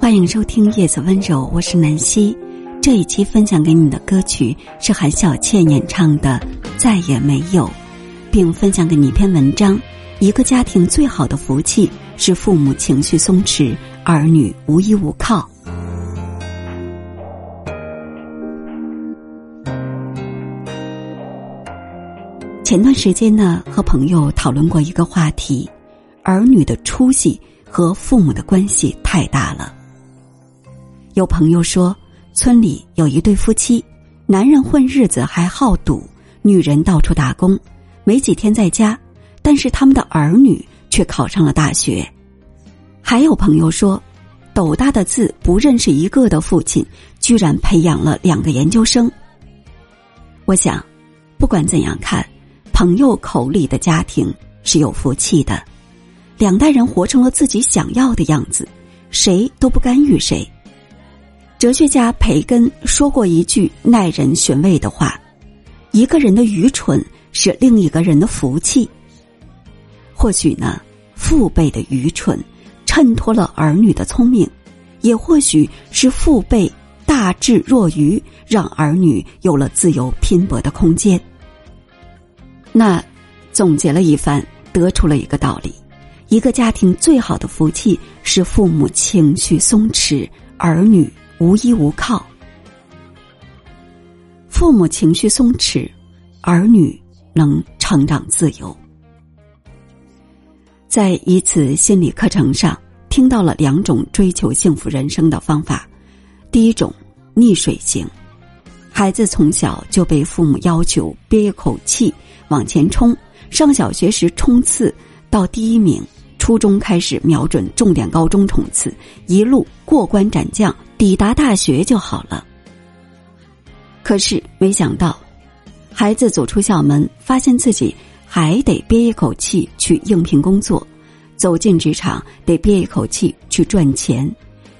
欢迎收听《叶子温柔》，我是南希。这一期分享给你的歌曲是韩小倩演唱的《再也没有》，并分享给你一篇文章：一个家庭最好的福气是父母情绪松弛，儿女无依无靠。前段时间呢，和朋友讨论过一个话题：儿女的出息和父母的关系太大了。有朋友说，村里有一对夫妻，男人混日子还好赌，女人到处打工，没几天在家，但是他们的儿女却考上了大学。还有朋友说，斗大的字不认识一个的父亲，居然培养了两个研究生。我想，不管怎样看，朋友口里的家庭是有福气的，两代人活成了自己想要的样子，谁都不干预谁。哲学家培根说过一句耐人寻味的话：“一个人的愚蠢是另一个人的福气。”或许呢，父辈的愚蠢衬托了儿女的聪明，也或许是父辈大智若愚，让儿女有了自由拼搏的空间。那总结了一番，得出了一个道理：一个家庭最好的福气是父母情绪松弛，儿女。无依无靠，父母情绪松弛，儿女能成长自由。在一次心理课程上，听到了两种追求幸福人生的方法。第一种溺水型，孩子从小就被父母要求憋一口气往前冲，上小学时冲刺到第一名，初中开始瞄准重点高中冲刺，一路过关斩将。抵达大学就好了。可是没想到，孩子走出校门，发现自己还得憋一口气去应聘工作；走进职场，得憋一口气去赚钱，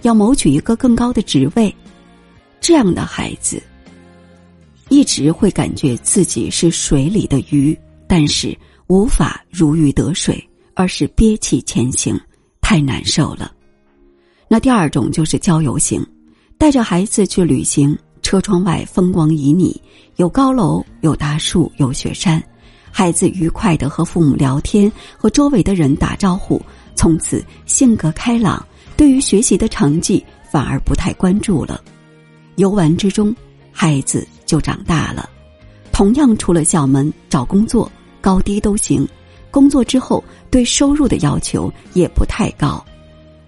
要谋取一个更高的职位。这样的孩子，一直会感觉自己是水里的鱼，但是无法如鱼得水，而是憋气前行，太难受了。那第二种就是郊游型。带着孩子去旅行，车窗外风光旖旎，有高楼，有大树，有雪山。孩子愉快的和父母聊天，和周围的人打招呼，从此性格开朗，对于学习的成绩反而不太关注了。游玩之中，孩子就长大了。同样出了校门找工作，高低都行。工作之后，对收入的要求也不太高。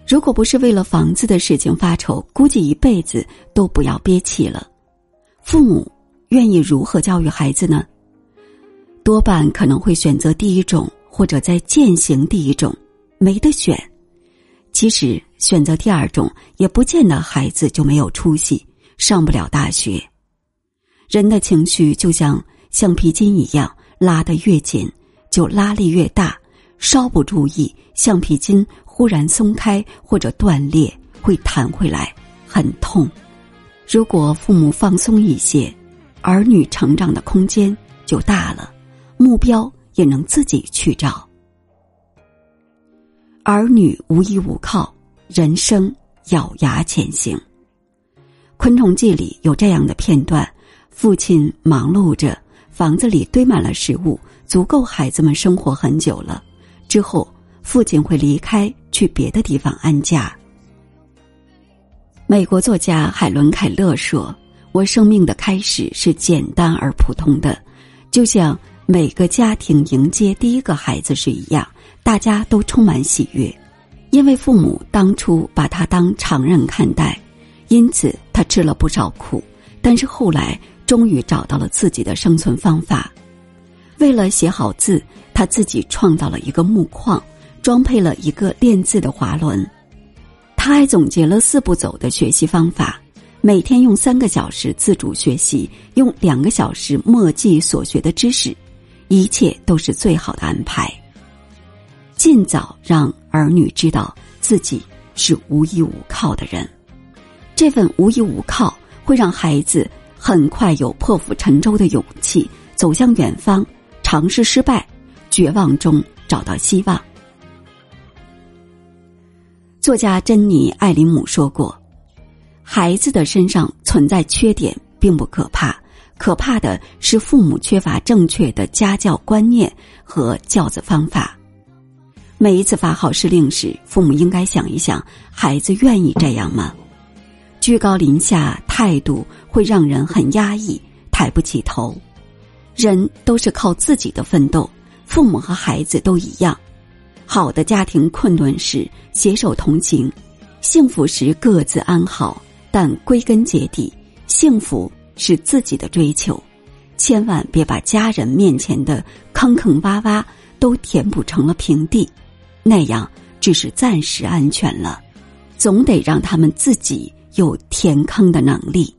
如果不是为了房子的事情发愁，估计一辈子都不要憋气了。父母愿意如何教育孩子呢？多半可能会选择第一种，或者在践行第一种，没得选。其实选择第二种，也不见得孩子就没有出息，上不了大学。人的情绪就像橡皮筋一样，拉得越紧，就拉力越大。稍不注意，橡皮筋。忽然松开或者断裂，会弹回来，很痛。如果父母放松一些，儿女成长的空间就大了，目标也能自己去找。儿女无依无靠，人生咬牙前行。《昆虫记》里有这样的片段：父亲忙碌着，房子里堆满了食物，足够孩子们生活很久了。之后。父亲会离开，去别的地方安家。美国作家海伦·凯勒说：“我生命的开始是简单而普通的，就像每个家庭迎接第一个孩子时一样，大家都充满喜悦，因为父母当初把他当常人看待，因此他吃了不少苦，但是后来终于找到了自己的生存方法。为了写好字，他自己创造了一个木框。”装配了一个练字的滑轮，他还总结了四步走的学习方法：每天用三个小时自主学习，用两个小时默记所学的知识，一切都是最好的安排。尽早让儿女知道自己是无依无靠的人，这份无依无靠会让孩子很快有破釜沉舟的勇气，走向远方，尝试失败，绝望中找到希望。作家珍妮·艾林姆说过：“孩子的身上存在缺点并不可怕，可怕的是父母缺乏正确的家教观念和教子方法。每一次发号施令时，父母应该想一想：孩子愿意这样吗？居高临下态度会让人很压抑，抬不起头。人都是靠自己的奋斗，父母和孩子都一样。”好的家庭困顿时携手同行，幸福时各自安好。但归根结底，幸福是自己的追求，千万别把家人面前的坑坑洼洼都填补成了平地，那样只是暂时安全了。总得让他们自己有填坑的能力。